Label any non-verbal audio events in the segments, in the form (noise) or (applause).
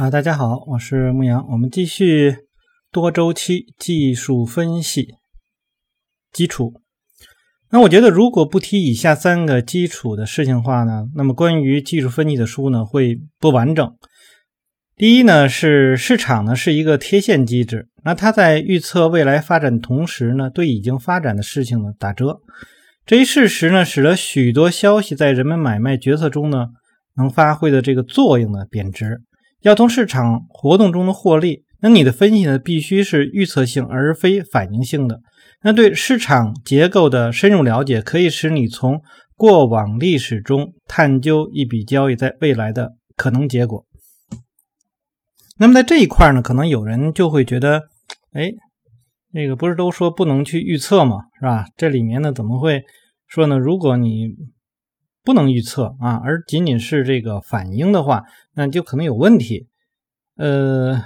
啊，大家好，我是牧羊，我们继续多周期技术分析基础。那我觉得，如果不提以下三个基础的事情话呢，那么关于技术分析的书呢会不完整。第一呢，是市场呢是一个贴现机制，那它在预测未来发展同时呢，对已经发展的事情呢打折。这一事实呢，使得许多消息在人们买卖决策中呢能发挥的这个作用呢贬值。要从市场活动中的获利，那你的分析呢必须是预测性而非反应性的。那对市场结构的深入了解，可以使你从过往历史中探究一笔交易在未来的可能结果。那么在这一块呢，可能有人就会觉得，哎，那个不是都说不能去预测吗？是吧？这里面呢怎么会说呢？如果你不能预测啊，而仅仅是这个反应的话，那就可能有问题。呃，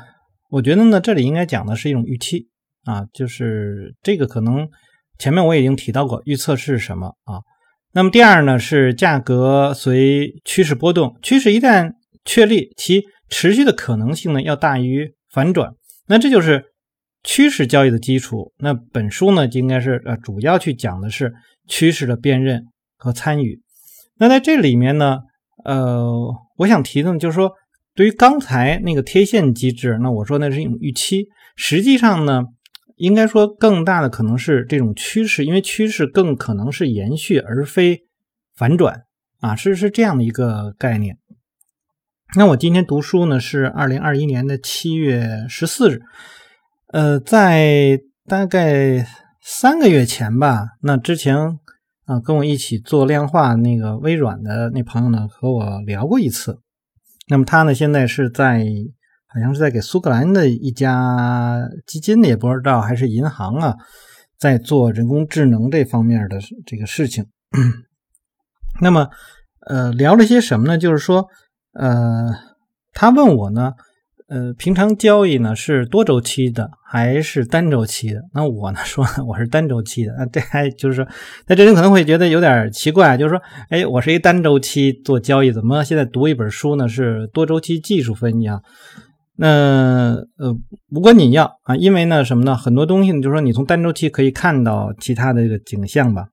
我觉得呢，这里应该讲的是一种预期啊，就是这个可能前面我已经提到过，预测是什么啊？那么第二呢，是价格随趋势波动，趋势一旦确立，其持续的可能性呢要大于反转，那这就是趋势交易的基础。那本书呢，就应该是呃主要去讲的是趋势的辨认和参与。那在这里面呢，呃，我想提的呢，就是说，对于刚才那个贴现机制，那我说那是一种预期，实际上呢，应该说更大的可能是这种趋势，因为趋势更可能是延续而非反转啊，是是这样的一个概念。那我今天读书呢是二零二一年的七月十四日，呃，在大概三个月前吧，那之前。啊，跟我一起做量化那个微软的那朋友呢，和我聊过一次。那么他呢，现在是在好像是在给苏格兰的一家基金，也不知道还是银行啊，在做人工智能这方面的这个事情。(clears throat) 那么，呃，聊了些什么呢？就是说，呃，他问我呢。呃，平常交易呢是多周期的还是单周期的？那我呢 (laughs) 说呢我是单周期的。那这还就是说，那这人可能会觉得有点奇怪，就是说，哎，我是一单周期做交易，怎么现在读一本书呢是多周期技术分析啊？那呃，不管你要啊，因为呢什么呢？很多东西呢，就是说你从单周期可以看到其他的这个景象吧。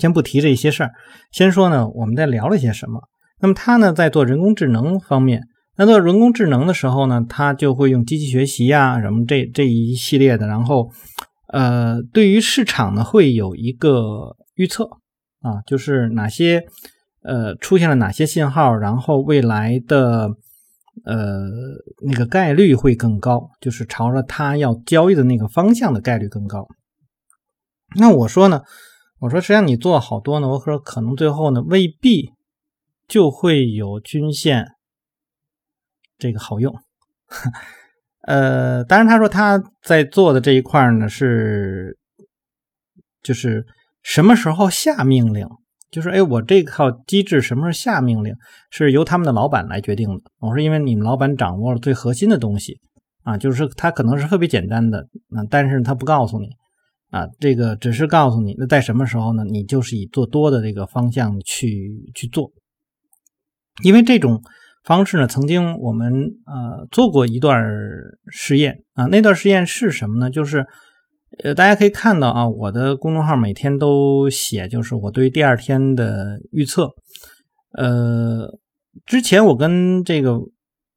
先不提这些事儿，先说呢我们在聊了些什么。那么他呢在做人工智能方面。那做人工智能的时候呢，他就会用机器学习呀，什么这这一系列的，然后，呃，对于市场呢会有一个预测啊，就是哪些呃出现了哪些信号，然后未来的呃那个概率会更高，就是朝着他要交易的那个方向的概率更高。那我说呢，我说实际上你做好多呢，我说可能最后呢未必就会有均线。这个好用，呃，当然他说他在做的这一块呢是，就是什么时候下命令，就是哎，我这套机制什么时候下命令是由他们的老板来决定的。我说因为你们老板掌握了最核心的东西啊，就是他可能是特别简单的，那但是他不告诉你啊，这个只是告诉你，那在什么时候呢？你就是以做多的这个方向去去做，因为这种。方式呢？曾经我们呃做过一段实验啊，那段实验是什么呢？就是呃大家可以看到啊，我的公众号每天都写，就是我对第二天的预测。呃，之前我跟这个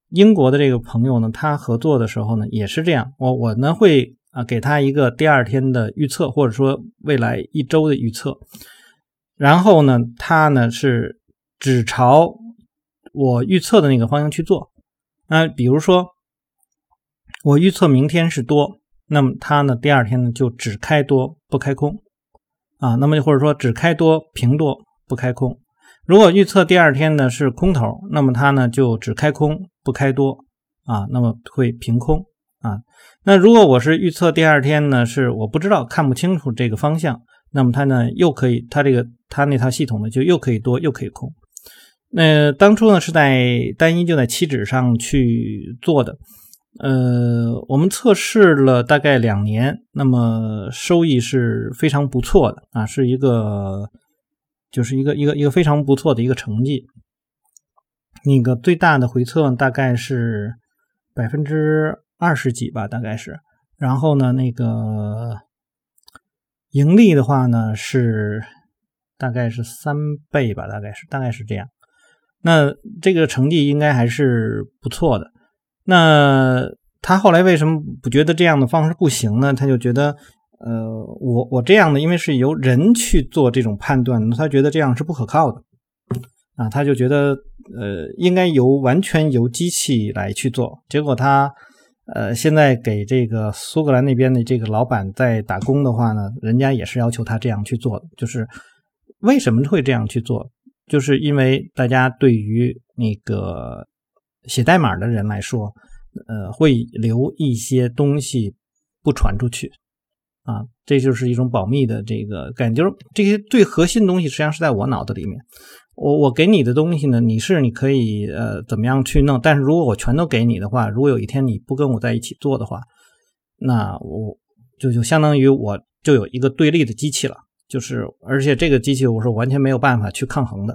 英国的这个朋友呢，他合作的时候呢，也是这样。我我呢会啊给他一个第二天的预测，或者说未来一周的预测，然后呢，他呢是只朝。我预测的那个方向去做，那比如说我预测明天是多，那么它呢第二天呢就只开多不开空啊，那么或者说只开多平多不开空。如果预测第二天呢是空头，那么它呢就只开空不开多啊，那么会平空啊。那如果我是预测第二天呢是我不知道看不清楚这个方向，那么它呢又可以它这个它那套系统呢就又可以多又可以空。那当初呢是在单一就在期指上去做的，呃，我们测试了大概两年，那么收益是非常不错的啊，是一个就是一个一个一个非常不错的一个成绩。那个最大的回测大概是百分之二十几吧，大概是。然后呢，那个盈利的话呢是大概是三倍吧，大概是大概是这样。那这个成绩应该还是不错的。那他后来为什么不觉得这样的方式不行呢？他就觉得，呃，我我这样的，因为是由人去做这种判断，他觉得这样是不可靠的啊，他就觉得，呃，应该由完全由机器来去做。结果他，呃，现在给这个苏格兰那边的这个老板在打工的话呢，人家也是要求他这样去做。就是为什么会这样去做？就是因为大家对于那个写代码的人来说。呃，会留一些东西不传出去啊，这就是一种保密的这个感觉。就是这些最核心的东西，实际上是在我脑子里面。我我给你的东西呢，你是你可以呃怎么样去弄，但是如果我全都给你的话，如果有一天你不跟我在一起做的话，那我就就相当于我就有一个对立的机器了。就是而且这个机器我是完全没有办法去抗衡的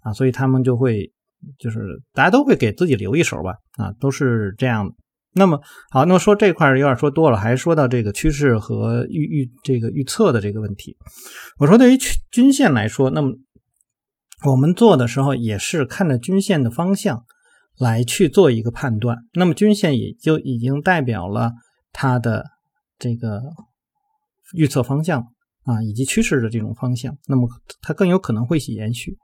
啊，所以他们就会。就是大家都会给自己留一手吧，啊，都是这样的。那么好，那么说这块有点说多了，还说到这个趋势和预预这个预测的这个问题。我说对于均线来说，那么我们做的时候也是看着均线的方向来去做一个判断。那么均线也就已经代表了它的这个预测方向啊，以及趋势的这种方向。那么它更有可能会延续。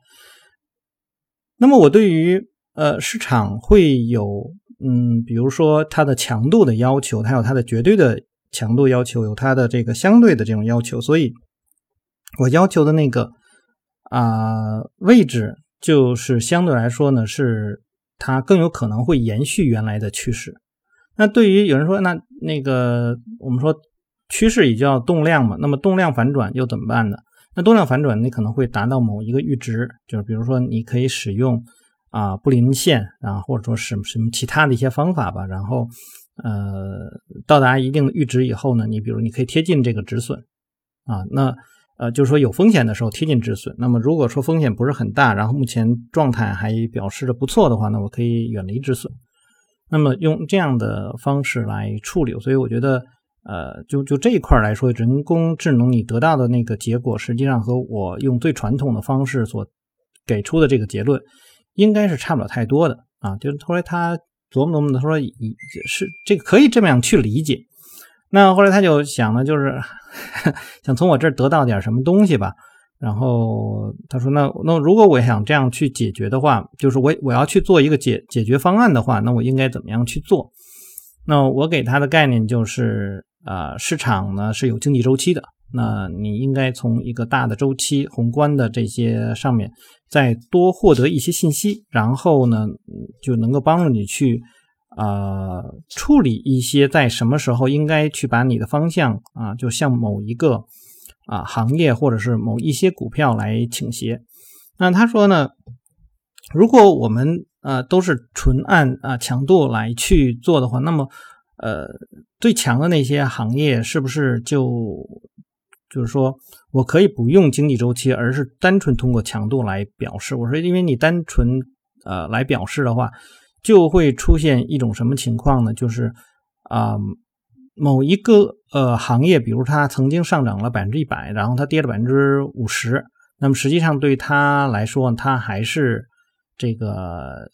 那么我对于呃市场会有嗯，比如说它的强度的要求，它有它的绝对的强度要求，有它的这个相对的这种要求，所以我要求的那个啊位置就是相对来说呢是它更有可能会延续原来的趋势。那对于有人说那那个我们说趋势也叫动量嘛，那么动量反转又怎么办呢？那动量反转，你可能会达到某一个阈值，就是比如说，你可以使用啊布林线啊，或者说什么什么其他的一些方法吧。然后，呃，到达一定的阈值以后呢，你比如你可以贴近这个止损啊。那呃，就是说有风险的时候贴近止损。那么如果说风险不是很大，然后目前状态还表示的不错的话，那我可以远离止损。那么用这样的方式来处理，所以我觉得。呃，就就这一块来说，人工智能你得到的那个结果，实际上和我用最传统的方式所给出的这个结论，应该是差不了太多的啊。就是后来他琢磨琢磨的，他说，是这个可以这么样去理解。那后来他就想呢，就是 (laughs) 想从我这儿得到点什么东西吧。然后他说，那那如果我想这样去解决的话，就是我我要去做一个解解决方案的话，那我应该怎么样去做？那我给他的概念就是。啊，市场呢是有经济周期的，那你应该从一个大的周期、宏观的这些上面再多获得一些信息，然后呢就能够帮助你去啊处理一些在什么时候应该去把你的方向啊，就向某一个啊行业或者是某一些股票来倾斜。那他说呢，如果我们呃都是纯按啊强度来去做的话，那么呃。最强的那些行业是不是就就是说我可以不用经济周期，而是单纯通过强度来表示？我说，因为你单纯呃来表示的话，就会出现一种什么情况呢？就是啊，某一个呃行业，比如它曾经上涨了百分之一百，然后它跌了百分之五十，那么实际上对它来说，它还是这个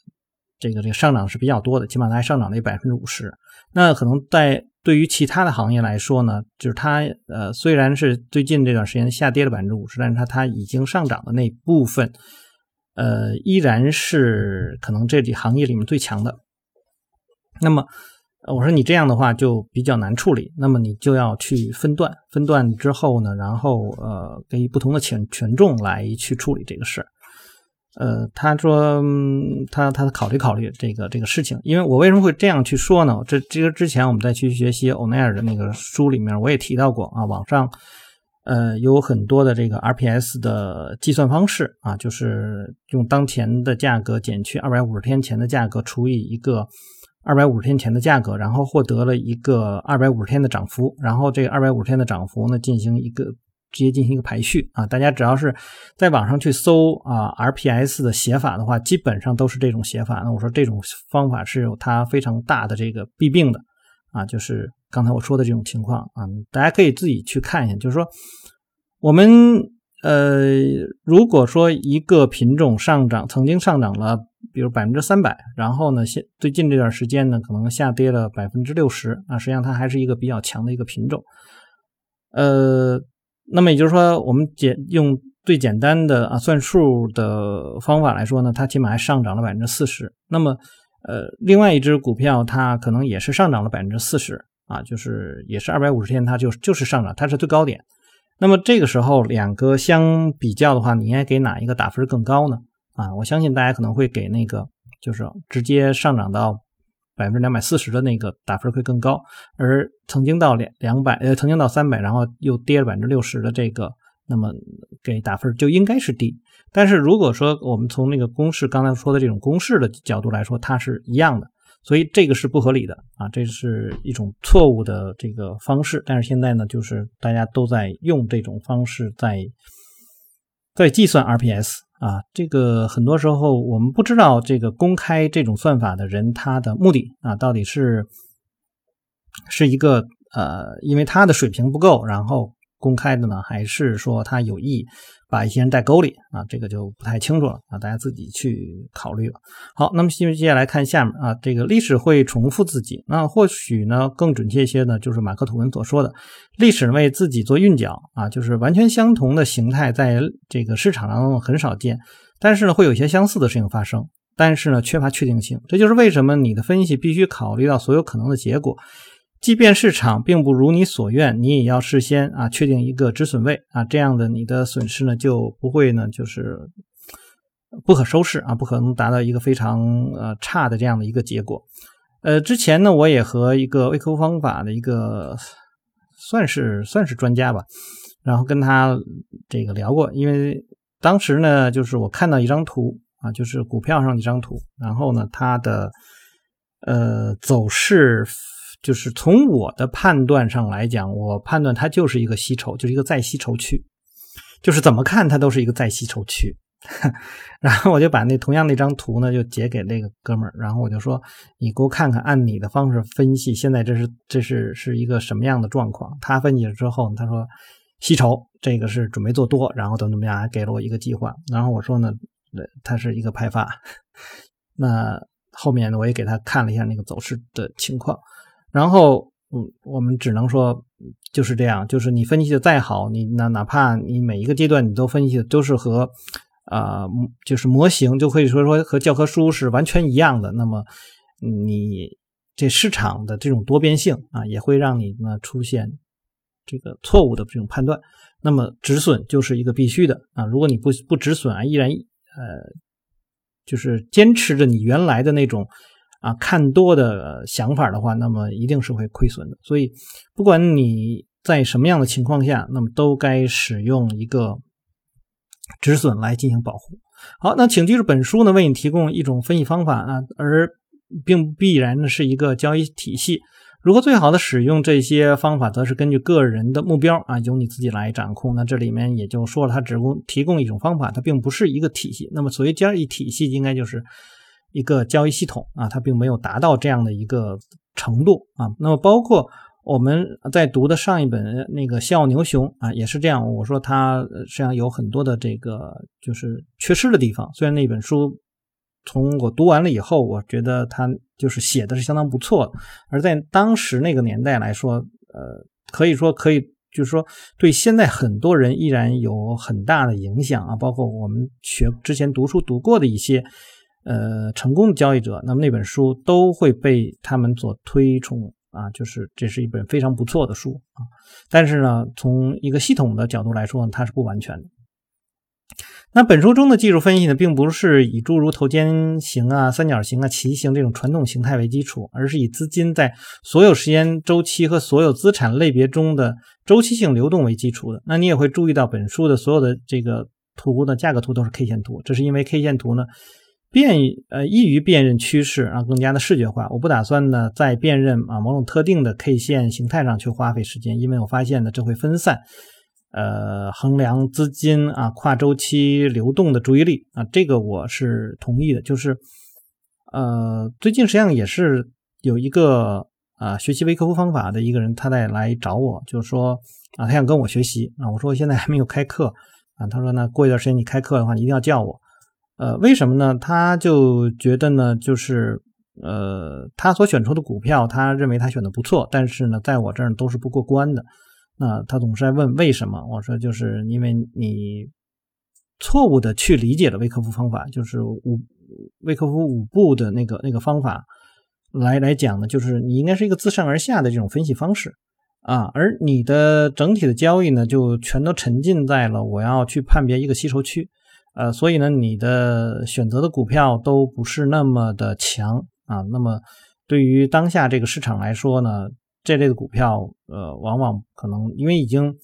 这个这个上涨是比较多的，起码它还上涨了百分之五十。那可能在对于其他的行业来说呢，就是它呃虽然是最近这段时间下跌了百分之五十，但是它它已经上涨的那部分，呃依然是可能这里行业里面最强的。那么我说你这样的话就比较难处理，那么你就要去分段，分段之后呢，然后呃给予不同的权权重来去处理这个事。呃，他说他他考虑考虑这个这个事情，因为我为什么会这样去说呢？这这个之前我们在去学习欧奈尔的那个书里面，我也提到过啊，网上呃有很多的这个 RPS 的计算方式啊，就是用当前的价格减去二百五十天前的价格除以一个二百五十天前的价格，然后获得了一个二百五十天的涨幅，然后这个二百五十天的涨幅呢进行一个直接进行一个排序啊。大家只要是在网上去搜啊 RPS 的写法的话，基本上都是这种写法。那我说这种方法是有它非常大的这个弊病的啊，就是刚才我说的这种情况啊，大家可以自己去看一下。就是说我们呃，如果说一个品种上涨，曾经上涨了。比如百分之三百，然后呢，现最近这段时间呢，可能下跌了百分之六十啊，实际上它还是一个比较强的一个品种。呃，那么也就是说，我们简用最简单的啊算数的方法来说呢，它起码还上涨了百分之四十。那么，呃，另外一只股票它可能也是上涨了百分之四十啊，就是也是二百五十天，它就就是上涨，它是最高点。那么这个时候两个相比较的话，你应该给哪一个打分更高呢？啊，我相信大家可能会给那个就是直接上涨到百分之两百四十的那个打分会更高，而曾经到两两百呃，曾经到三百，然后又跌了百分之六十的这个，那么给打分就应该是低。但是如果说我们从那个公式刚才说的这种公式的角度来说，它是一样的，所以这个是不合理的啊，这是一种错误的这个方式。但是现在呢，就是大家都在用这种方式在在计算 RPS。啊，这个很多时候我们不知道这个公开这种算法的人他的目的啊，到底是是一个呃，因为他的水平不够，然后。公开的呢，还是说他有意把一些人带沟里啊？这个就不太清楚了啊，大家自己去考虑吧。好，那么接接下来看下面啊，这个历史会重复自己，那或许呢更准确一些呢，就是马克吐温所说的，历史为自己做韵脚啊，就是完全相同的形态在这个市场当中很少见，但是呢会有一些相似的事情发生，但是呢缺乏确定性，这就是为什么你的分析必须考虑到所有可能的结果。即便市场并不如你所愿，你也要事先啊确定一个止损位啊，这样的你的损失呢就不会呢就是不可收拾啊，不可能达到一个非常呃差的这样的一个结果。呃，之前呢我也和一个微客户方法的一个算是算是专家吧，然后跟他这个聊过，因为当时呢就是我看到一张图啊，就是股票上一张图，然后呢它的呃走势。就是从我的判断上来讲，我判断它就是一个吸筹，就是一个再吸筹区，就是怎么看它都是一个再吸筹区。(laughs) 然后我就把那同样那张图呢，就截给那个哥们儿，然后我就说：“你给我看看，按你的方式分析，现在这是这是是一个什么样的状况？”他分析了之后，他说：“吸筹，这个是准备做多，然后怎么怎么样，还给了我一个计划。”然后我说呢：“它是一个派发。(laughs) ”那后面呢，我也给他看了一下那个走势的情况。然后，嗯，我们只能说就是这样，就是你分析的再好，你那哪怕你每一个阶段你都分析的都是和，啊，就是模型就可以说说和教科书是完全一样的，那么你这市场的这种多变性啊，也会让你呢出现这个错误的这种判断。那么止损就是一个必须的啊，如果你不不止损啊，依然呃，就是坚持着你原来的那种。啊，看多的想法的话，那么一定是会亏损的。所以，不管你在什么样的情况下，那么都该使用一个止损来进行保护。好，那请记住，本书呢为你提供一种分析方法啊，而并必然呢是一个交易体系。如何最好的使用这些方法，则是根据个人的目标啊，由你自己来掌控。那这里面也就说了，它只供提供一种方法，它并不是一个体系。那么，所谓交易体系，应该就是。一个交易系统啊，它并没有达到这样的一个程度啊。那么，包括我们在读的上一本那个《笑傲牛熊》啊，也是这样。我说它实际上有很多的这个就是缺失的地方。虽然那本书从我读完了以后，我觉得它就是写的是相当不错的，而在当时那个年代来说，呃，可以说可以，就是说对现在很多人依然有很大的影响啊。包括我们学之前读书读过的一些。呃，成功的交易者，那么那本书都会被他们所推崇啊，就是这是一本非常不错的书啊。但是呢，从一个系统的角度来说，它是不完全的。那本书中的技术分析呢，并不是以诸如头肩形啊、三角形啊、旗形这种传统形态为基础，而是以资金在所有时间周期和所有资产类别中的周期性流动为基础的。那你也会注意到，本书的所有的这个图呢价格图都是 K 线图，这是因为 K 线图呢。便呃易于辨认趋势啊，更加的视觉化。我不打算呢在辨认啊某种特定的 K 线形态上去花费时间，因为我发现呢这会分散呃衡量资金啊跨周期流动的注意力啊，这个我是同意的。就是呃最近实际上也是有一个啊学习微客户方法的一个人，他在来找我，就说啊他想跟我学习啊，我说现在还没有开课啊，他说那过一段时间你开课的话，你一定要叫我。呃，为什么呢？他就觉得呢，就是呃，他所选出的股票，他认为他选的不错，但是呢，在我这儿都是不过关的。那他总是在问为什么？我说就是因为你错误的去理解了微客服方法，就是五微客服五步的那个那个方法来来讲呢，就是你应该是一个自上而下的这种分析方式啊，而你的整体的交易呢，就全都沉浸在了我要去判别一个吸筹区。呃，所以呢，你的选择的股票都不是那么的强啊。那么，对于当下这个市场来说呢，这类的股票，呃，往往可能因为已经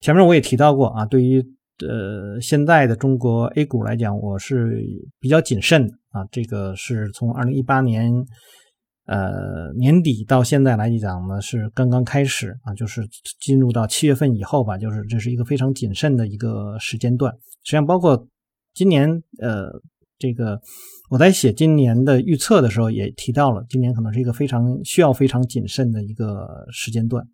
前面我也提到过啊，对于呃现在的中国 A 股来讲，我是比较谨慎啊。这个是从二零一八年呃年底到现在来讲呢，是刚刚开始啊，就是进入到七月份以后吧，就是这是一个非常谨慎的一个时间段，实际上包括。今年，呃，这个我在写今年的预测的时候也提到了，今年可能是一个非常需要非常谨慎的一个时间段。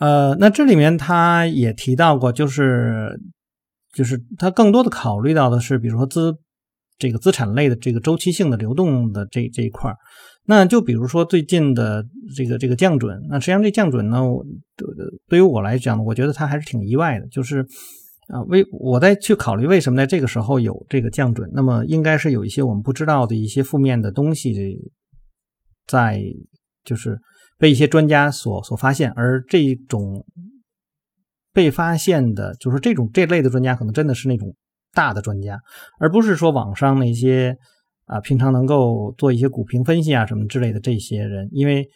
呃，那这里面他也提到过，就是就是他更多的考虑到的是，比如说资这个资产类的这个周期性的流动的这这一块。那就比如说最近的这个这个降准，那实际上这降准呢，对于我来讲，我觉得它还是挺意外的，就是。啊，为我在去考虑为什么在这个时候有这个降准，那么应该是有一些我们不知道的一些负面的东西，在就是被一些专家所所发现，而这种被发现的，就是这种这类的专家，可能真的是那种大的专家，而不是说网上那些啊平常能够做一些股评分析啊什么之类的这些人，因为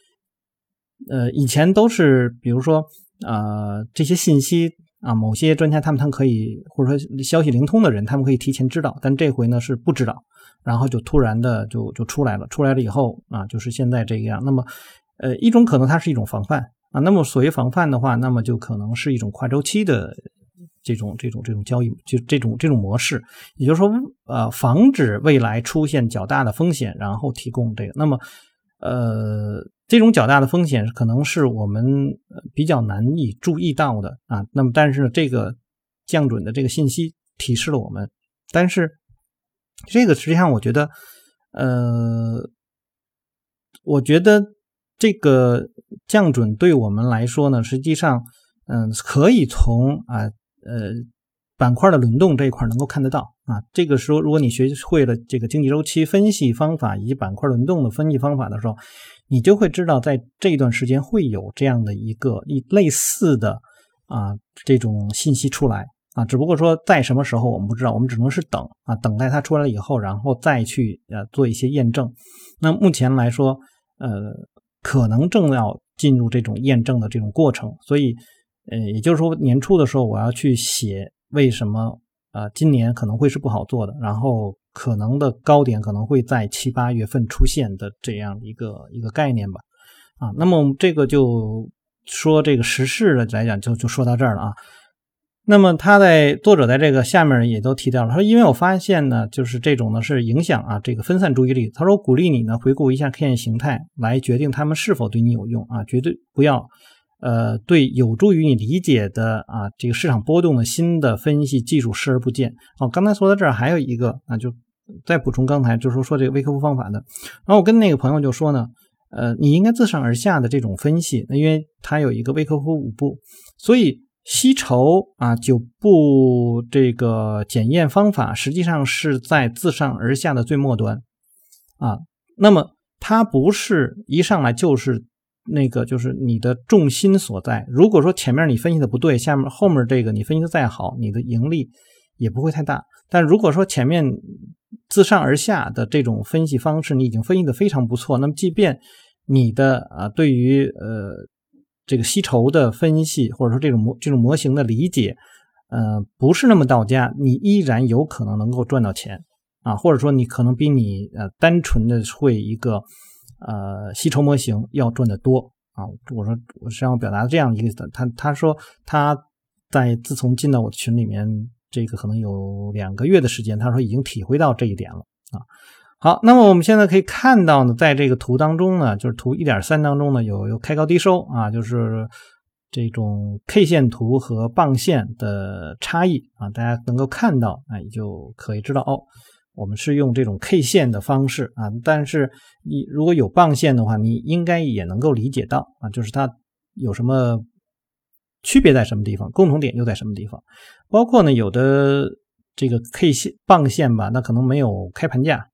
呃以前都是比如说啊这些信息。啊，某些专家他们他们可以，或者说消息灵通的人，他们可以提前知道，但这回呢是不知道，然后就突然的就就出来了，出来了以后啊，就是现在这个样。那么，呃，一种可能它是一种防范啊，那么所谓防范的话，那么就可能是一种跨周期的这种这种这种交易，就这种这种模式，也就是说，呃，防止未来出现较大的风险，然后提供这个。那么，呃。这种较大的风险可能是我们比较难以注意到的啊。那么，但是这个降准的这个信息提示了我们。但是，这个实际上我觉得，呃，我觉得这个降准对我们来说呢，实际上，嗯，可以从啊，呃。板块的轮动这一块能够看得到啊，这个时候如果你学会了这个经济周期分析方法以及板块轮动的分析方法的时候，你就会知道在这段时间会有这样的一个一类似的啊这种信息出来啊，只不过说在什么时候我们不知道，我们只能是等啊，等待它出来了以后，然后再去呃做一些验证。那目前来说，呃，可能正要进入这种验证的这种过程，所以呃，也就是说年初的时候我要去写。为什么啊？今年可能会是不好做的，然后可能的高点可能会在七八月份出现的这样一个一个概念吧。啊，那么这个就说这个时事的来讲，就就说到这儿了啊。那么他在作者在这个下面也都提到了，他说因为我发现呢，就是这种呢是影响啊这个分散注意力。他说鼓励你呢回顾一下 K 线形态，来决定他们是否对你有用啊，绝对不要。呃，对，有助于你理解的啊，这个市场波动的新的分析技术视而不见。哦，刚才说到这儿还有一个，啊就再补充刚才就是说说这个微客户方法的。然后我跟那个朋友就说呢，呃，你应该自上而下的这种分析，那因为它有一个微客户五步，所以吸筹啊九步这个检验方法实际上是在自上而下的最末端啊。那么它不是一上来就是。那个就是你的重心所在。如果说前面你分析的不对，下面后面这个你分析的再好，你的盈利也不会太大。但如果说前面自上而下的这种分析方式你已经分析的非常不错，那么即便你的啊对于呃这个吸筹的分析或者说这种模这种模型的理解呃不是那么到家，你依然有可能能够赚到钱啊，或者说你可能比你呃单纯的会一个。呃，吸筹模型要赚得多啊。我说我实际上表达这样一个意思，他他说他在自从进到我的群里面，这个可能有两个月的时间，他说已经体会到这一点了啊。好，那么我们现在可以看到呢，在这个图当中呢，就是图一点三当中呢，有有开高低收啊，就是这种 K 线图和棒线的差异啊，大家能够看到啊，也就可以知道哦。我们是用这种 K 线的方式啊，但是你如果有棒线的话，你应该也能够理解到啊，就是它有什么区别在什么地方，共同点又在什么地方。包括呢，有的这个 K 线棒线吧，那可能没有开盘价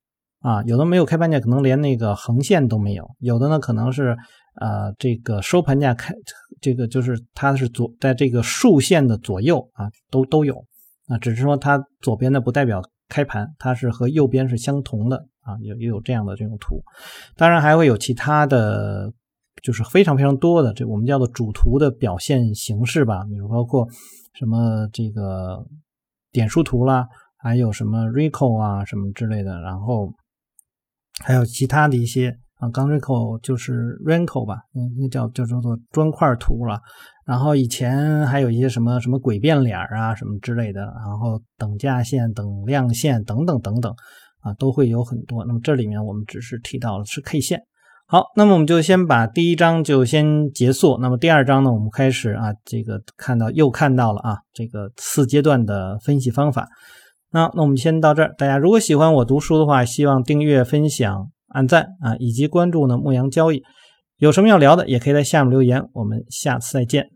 啊，有的没有开盘价，可能连那个横线都没有。有的呢，可能是呃这个收盘价开这个就是它是左在这个竖线的左右啊，都都有啊，只是说它左边的不代表。开盘它是和右边是相同的啊，有也有这样的这种图，当然还会有其他的，就是非常非常多的这我们叫做主图的表现形式吧，比如包括什么这个点数图啦，还有什么 Rico 啊什么之类的，然后还有其他的一些。啊，刚 Rico 就是 Renko 吧，嗯，那叫叫叫做砖块图了。然后以前还有一些什么什么诡变脸啊，什么之类的。然后等价线、等量线等等等等啊，都会有很多。那么这里面我们只是提到了是 K 线。好，那么我们就先把第一章就先结束。那么第二章呢，我们开始啊，这个看到又看到了啊，这个四阶段的分析方法。那那我们先到这儿。大家如果喜欢我读书的话，希望订阅分享。按赞啊，以及关注呢牧羊交易，有什么要聊的，也可以在下面留言。我们下次再见。